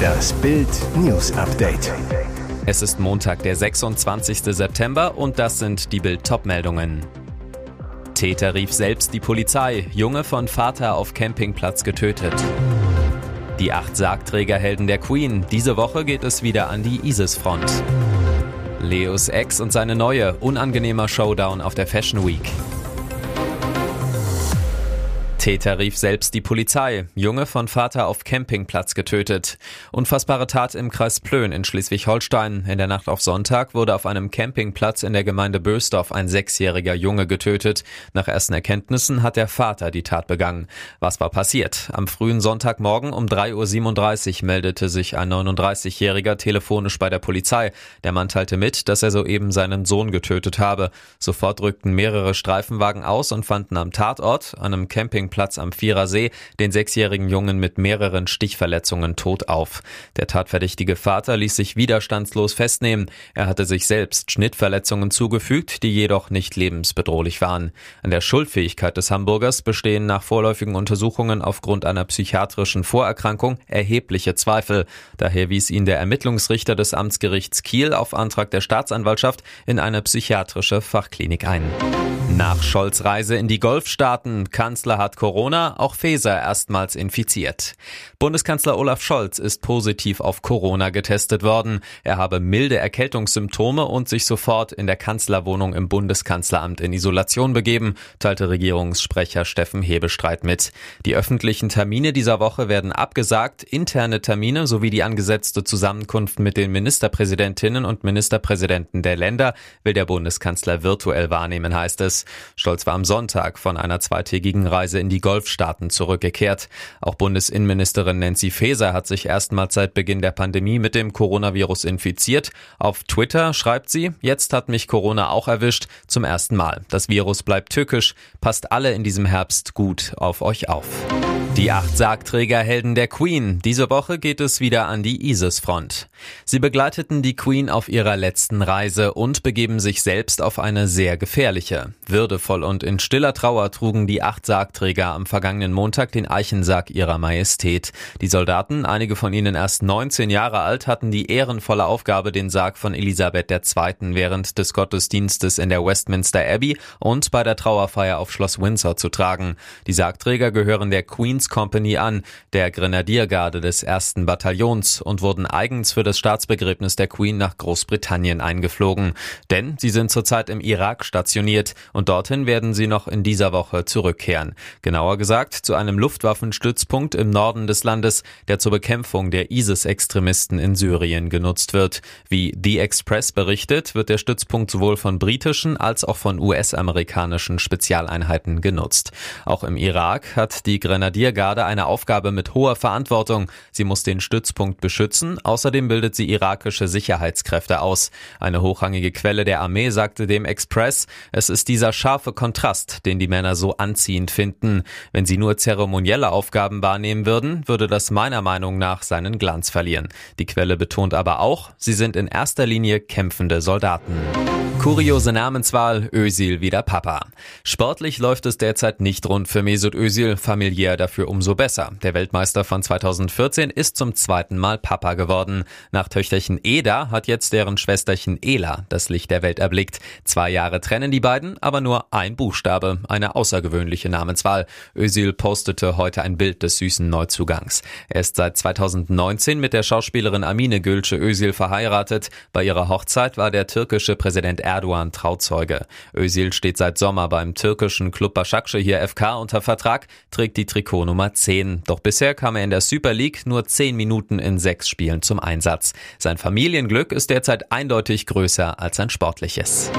Das Bild News Update. Es ist Montag, der 26. September und das sind die Bild meldungen Täter rief selbst die Polizei, Junge von Vater auf Campingplatz getötet. Die acht Sargträgerhelden der Queen, diese Woche geht es wieder an die ISIS-Front. Leos Ex und seine neue, unangenehmer Showdown auf der Fashion Week. Täter rief selbst die Polizei. Junge von Vater auf Campingplatz getötet. Unfassbare Tat im Kreis Plön in Schleswig-Holstein. In der Nacht auf Sonntag wurde auf einem Campingplatz in der Gemeinde Bösdorf ein sechsjähriger Junge getötet. Nach ersten Erkenntnissen hat der Vater die Tat begangen. Was war passiert? Am frühen Sonntagmorgen um 3.37 Uhr meldete sich ein 39-Jähriger telefonisch bei der Polizei. Der Mann teilte mit, dass er soeben seinen Sohn getötet habe. Sofort rückten mehrere Streifenwagen aus und fanden am Tatort, einem Campingplatz Campingplatz am Vierersee den sechsjährigen Jungen mit mehreren Stichverletzungen tot auf. Der tatverdächtige Vater ließ sich widerstandslos festnehmen. Er hatte sich selbst Schnittverletzungen zugefügt, die jedoch nicht lebensbedrohlich waren. An der Schuldfähigkeit des Hamburgers bestehen nach vorläufigen Untersuchungen aufgrund einer psychiatrischen Vorerkrankung erhebliche Zweifel. Daher wies ihn der Ermittlungsrichter des Amtsgerichts Kiel auf Antrag der Staatsanwaltschaft in eine psychiatrische Fachklinik ein. Nach Scholz Reise in die Golfstaaten, Kanzler hat Corona, auch Faeser erstmals infiziert. Bundeskanzler Olaf Scholz ist positiv auf Corona getestet worden. Er habe milde Erkältungssymptome und sich sofort in der Kanzlerwohnung im Bundeskanzleramt in Isolation begeben, teilte Regierungssprecher Steffen Hebestreit mit. Die öffentlichen Termine dieser Woche werden abgesagt, interne Termine sowie die angesetzte Zusammenkunft mit den Ministerpräsidentinnen und Ministerpräsidenten der Länder will der Bundeskanzler virtuell wahrnehmen, heißt es. Stolz war am Sonntag von einer zweitägigen Reise in die Golfstaaten zurückgekehrt. Auch Bundesinnenministerin Nancy Faeser hat sich erstmals seit Beginn der Pandemie mit dem Coronavirus infiziert. Auf Twitter schreibt sie, jetzt hat mich Corona auch erwischt, zum ersten Mal. Das Virus bleibt tückisch, passt alle in diesem Herbst gut auf euch auf. Die acht Sargträgerhelden der Queen. Diese Woche geht es wieder an die ISIS-Front. Sie begleiteten die Queen auf ihrer letzten Reise und begeben sich selbst auf eine sehr gefährliche. Würdevoll und in stiller Trauer trugen die acht Sargträger am vergangenen Montag den Eichensarg ihrer Majestät. Die Soldaten, einige von ihnen erst 19 Jahre alt, hatten die ehrenvolle Aufgabe, den Sarg von Elisabeth II. während des Gottesdienstes in der Westminster Abbey und bei der Trauerfeier auf Schloss Windsor zu tragen. Die Sargträger gehören der Queen Queen's Company an, der Grenadiergarde des ersten Bataillons und wurden eigens für das Staatsbegräbnis der Queen nach Großbritannien eingeflogen. Denn sie sind zurzeit im Irak stationiert und dorthin werden sie noch in dieser Woche zurückkehren. Genauer gesagt zu einem Luftwaffenstützpunkt im Norden des Landes, der zur Bekämpfung der ISIS-Extremisten in Syrien genutzt wird. Wie The Express berichtet, wird der Stützpunkt sowohl von britischen als auch von US-amerikanischen Spezialeinheiten genutzt. Auch im Irak hat die Grenadier Grenadiergarde eine Aufgabe mit hoher Verantwortung. Sie muss den Stützpunkt beschützen. Außerdem bildet sie irakische Sicherheitskräfte aus. Eine hochrangige Quelle der Armee sagte dem Express, es ist dieser scharfe Kontrast, den die Männer so anziehend finden. Wenn sie nur zeremonielle Aufgaben wahrnehmen würden, würde das meiner Meinung nach seinen Glanz verlieren. Die Quelle betont aber auch, sie sind in erster Linie kämpfende Soldaten. Kuriose Namenswahl, Özil wieder Papa. Sportlich läuft es derzeit nicht rund für Mesut Özil, familiär dafür umso besser. Der Weltmeister von 2014 ist zum zweiten Mal Papa geworden. Nach Töchterchen Eda hat jetzt deren Schwesterchen Ela das Licht der Welt erblickt. Zwei Jahre trennen die beiden, aber nur ein Buchstabe, eine außergewöhnliche Namenswahl. Özil postete heute ein Bild des süßen Neuzugangs. Er ist seit 2019 mit der Schauspielerin Amine Gülce Özil verheiratet. Bei ihrer Hochzeit war der türkische Präsident Erdogan Trauzeuge. Özil steht seit Sommer beim türkischen Club Başakşehir FK unter Vertrag, trägt die Trikot Nummer 10. Doch bisher kam er in der Super League nur 10 Minuten in sechs Spielen zum Einsatz. Sein Familienglück ist derzeit eindeutig größer als sein sportliches.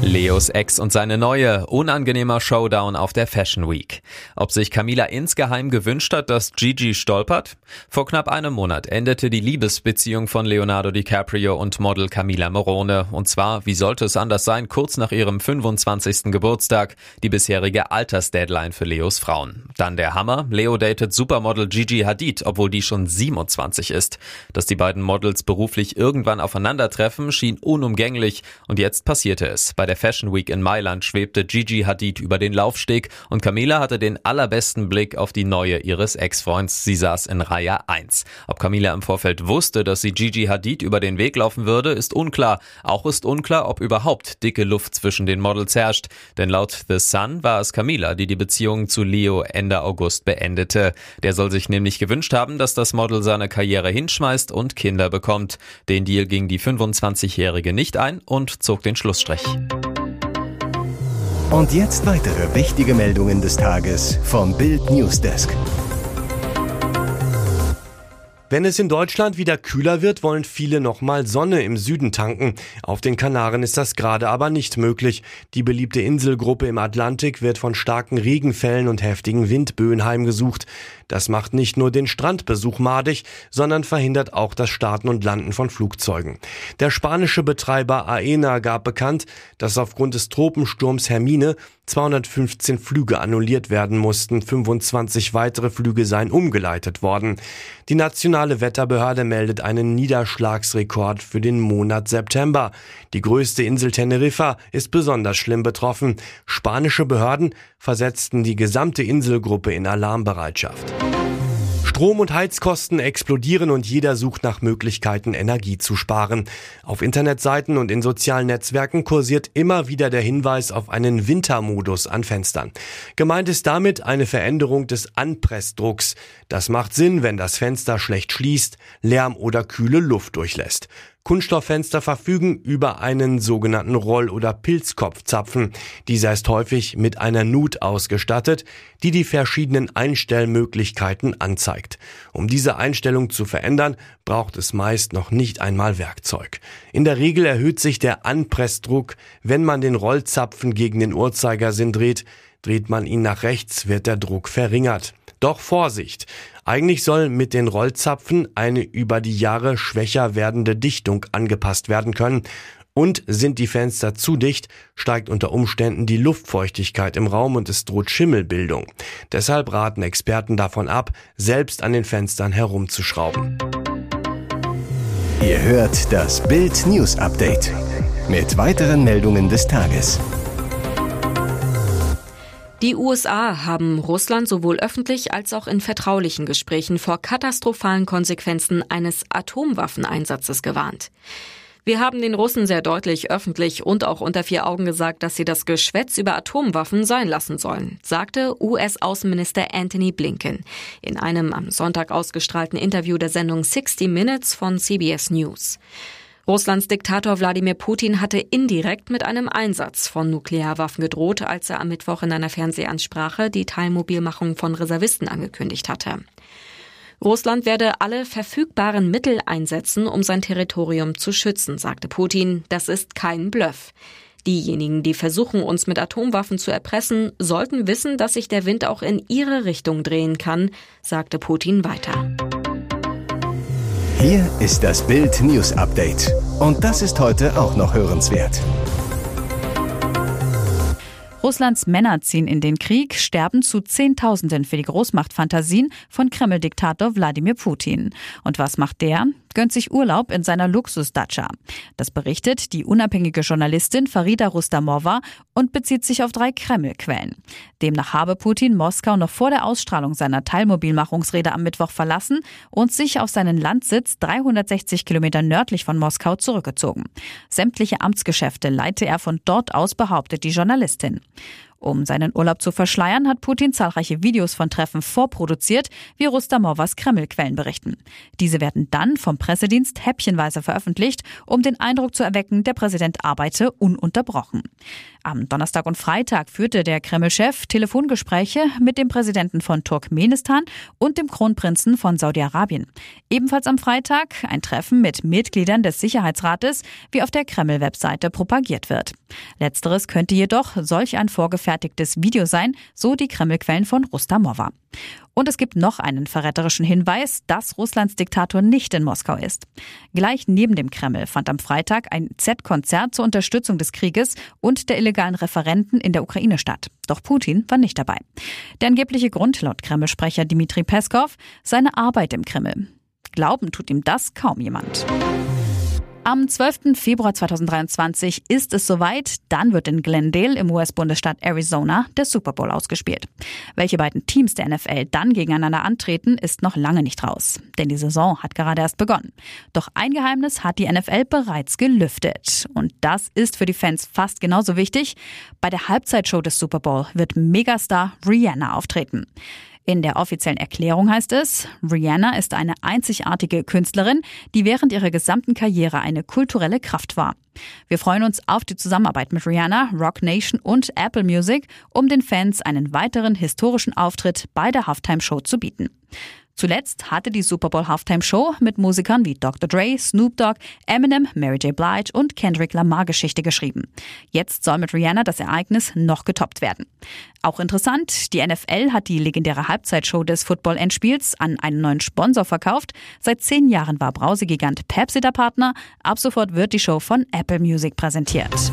Leos Ex und seine neue, unangenehmer Showdown auf der Fashion Week. Ob sich Camila insgeheim gewünscht hat, dass Gigi stolpert? Vor knapp einem Monat endete die Liebesbeziehung von Leonardo DiCaprio und Model Camila Morone. Und zwar, wie sollte es anders sein, kurz nach ihrem 25. Geburtstag, die bisherige Altersdeadline für Leos Frauen. Dann der Hammer, Leo datet Supermodel Gigi Hadid, obwohl die schon 27 ist. Dass die beiden Models beruflich irgendwann aufeinandertreffen, schien unumgänglich und jetzt passierte es. Bei der Fashion Week in Mailand schwebte Gigi Hadid über den Laufsteg und Camila hatte den allerbesten Blick auf die neue ihres Ex-Freunds. Sie saß in Reihe 1. Ob Camila im Vorfeld wusste, dass sie Gigi Hadid über den Weg laufen würde, ist unklar. Auch ist unklar, ob überhaupt dicke Luft zwischen den Models herrscht. Denn laut The Sun war es Camila, die die Beziehung zu Leo Ende August beendete. Der soll sich nämlich gewünscht haben, dass das Model seine Karriere hinschmeißt und Kinder bekommt. Den Deal ging die 25-Jährige nicht ein und zog den Schlussstrich. Und jetzt weitere wichtige Meldungen des Tages vom Bild Newsdesk. Wenn es in Deutschland wieder kühler wird, wollen viele nochmal Sonne im Süden tanken. Auf den Kanaren ist das gerade aber nicht möglich. Die beliebte Inselgruppe im Atlantik wird von starken Regenfällen und heftigen Windböen heimgesucht. Das macht nicht nur den Strandbesuch madig, sondern verhindert auch das Starten und Landen von Flugzeugen. Der spanische Betreiber AENA gab bekannt, dass aufgrund des Tropensturms Hermine 215 Flüge annulliert werden mussten, 25 weitere Flüge seien umgeleitet worden. Die nationale Wetterbehörde meldet einen Niederschlagsrekord für den Monat September. Die größte Insel Teneriffa ist besonders schlimm betroffen. Spanische Behörden versetzten die gesamte Inselgruppe in Alarmbereitschaft. Strom- und Heizkosten explodieren und jeder sucht nach Möglichkeiten, Energie zu sparen. Auf Internetseiten und in sozialen Netzwerken kursiert immer wieder der Hinweis auf einen Wintermodus an Fenstern. Gemeint ist damit eine Veränderung des Anpressdrucks. Das macht Sinn, wenn das Fenster schlecht schließt, Lärm oder kühle Luft durchlässt. Kunststofffenster verfügen über einen sogenannten Roll- oder Pilzkopfzapfen. Dieser ist häufig mit einer Nut ausgestattet, die die verschiedenen Einstellmöglichkeiten anzeigt. Um diese Einstellung zu verändern, braucht es meist noch nicht einmal Werkzeug. In der Regel erhöht sich der Anpressdruck, wenn man den Rollzapfen gegen den Uhrzeigersinn dreht. Dreht man ihn nach rechts, wird der Druck verringert. Doch Vorsicht! Eigentlich soll mit den Rollzapfen eine über die Jahre schwächer werdende Dichtung angepasst werden können. Und sind die Fenster zu dicht, steigt unter Umständen die Luftfeuchtigkeit im Raum und es droht Schimmelbildung. Deshalb raten Experten davon ab, selbst an den Fenstern herumzuschrauben. Ihr hört das Bild News Update mit weiteren Meldungen des Tages. Die USA haben Russland sowohl öffentlich als auch in vertraulichen Gesprächen vor katastrophalen Konsequenzen eines Atomwaffeneinsatzes gewarnt. Wir haben den Russen sehr deutlich öffentlich und auch unter vier Augen gesagt, dass sie das Geschwätz über Atomwaffen sein lassen sollen, sagte US-Außenminister Anthony Blinken in einem am Sonntag ausgestrahlten Interview der Sendung 60 Minutes von CBS News. Russlands Diktator Wladimir Putin hatte indirekt mit einem Einsatz von Nuklearwaffen gedroht, als er am Mittwoch in einer Fernsehansprache die Teilmobilmachung von Reservisten angekündigt hatte. Russland werde alle verfügbaren Mittel einsetzen, um sein Territorium zu schützen, sagte Putin. Das ist kein Bluff. Diejenigen, die versuchen, uns mit Atomwaffen zu erpressen, sollten wissen, dass sich der Wind auch in ihre Richtung drehen kann, sagte Putin weiter. Hier ist das Bild News Update. Und das ist heute auch noch hörenswert. Russlands Männer ziehen in den Krieg, sterben zu Zehntausenden für die Großmachtfantasien von Kreml-Diktator Wladimir Putin. Und was macht der? Gönnt sich Urlaub in seiner Luxus-Dacia. Das berichtet die unabhängige Journalistin Farida Rustamova und bezieht sich auf drei Kreml-Quellen. Demnach habe Putin Moskau noch vor der Ausstrahlung seiner Teilmobilmachungsrede am Mittwoch verlassen und sich auf seinen Landsitz 360 Kilometer nördlich von Moskau zurückgezogen. Sämtliche Amtsgeschäfte leite er von dort aus, behauptet die Journalistin. Um seinen Urlaub zu verschleiern, hat Putin zahlreiche Videos von Treffen vorproduziert, wie Rustamovas Kreml-Quellen berichten. Diese werden dann vom Pressedienst häppchenweise veröffentlicht, um den Eindruck zu erwecken, der Präsident arbeite ununterbrochen. Am Donnerstag und Freitag führte der Kreml-Chef Telefongespräche mit dem Präsidenten von Turkmenistan und dem Kronprinzen von Saudi-Arabien. Ebenfalls am Freitag ein Treffen mit Mitgliedern des Sicherheitsrates, wie auf der Kreml-Webseite propagiert wird. Letzteres könnte jedoch solch ein vorgefertigtes Video sein, so die Kreml-Quellen von Rustamova. Und es gibt noch einen verräterischen Hinweis, dass Russlands Diktator nicht in Moskau ist. Gleich neben dem Kreml fand am Freitag ein Z-Konzert zur Unterstützung des Krieges und der illegalen Referenten in der Ukraine statt. Doch Putin war nicht dabei. Der angebliche Grund laut Kreml-Sprecher Dmitri Peskov seine Arbeit im Kreml. Glauben tut ihm das kaum jemand. Am 12. Februar 2023 ist es soweit. Dann wird in Glendale im US-Bundesstaat Arizona der Super Bowl ausgespielt. Welche beiden Teams der NFL dann gegeneinander antreten, ist noch lange nicht raus. Denn die Saison hat gerade erst begonnen. Doch ein Geheimnis hat die NFL bereits gelüftet. Und das ist für die Fans fast genauso wichtig. Bei der Halbzeitshow des Super Bowl wird Megastar Rihanna auftreten. In der offiziellen Erklärung heißt es, Rihanna ist eine einzigartige Künstlerin, die während ihrer gesamten Karriere eine kulturelle Kraft war. Wir freuen uns auf die Zusammenarbeit mit Rihanna, Rock Nation und Apple Music, um den Fans einen weiteren historischen Auftritt bei der Halftime Show zu bieten. Zuletzt hatte die Super Bowl Halftime Show mit Musikern wie Dr. Dre, Snoop Dogg, Eminem, Mary J. Blige und Kendrick Lamar Geschichte geschrieben. Jetzt soll mit Rihanna das Ereignis noch getoppt werden. Auch interessant, die NFL hat die legendäre Halbzeitshow des Football-Endspiels an einen neuen Sponsor verkauft. Seit zehn Jahren war Brausegigant Pepsi der Partner. Ab sofort wird die Show von Apple Music präsentiert.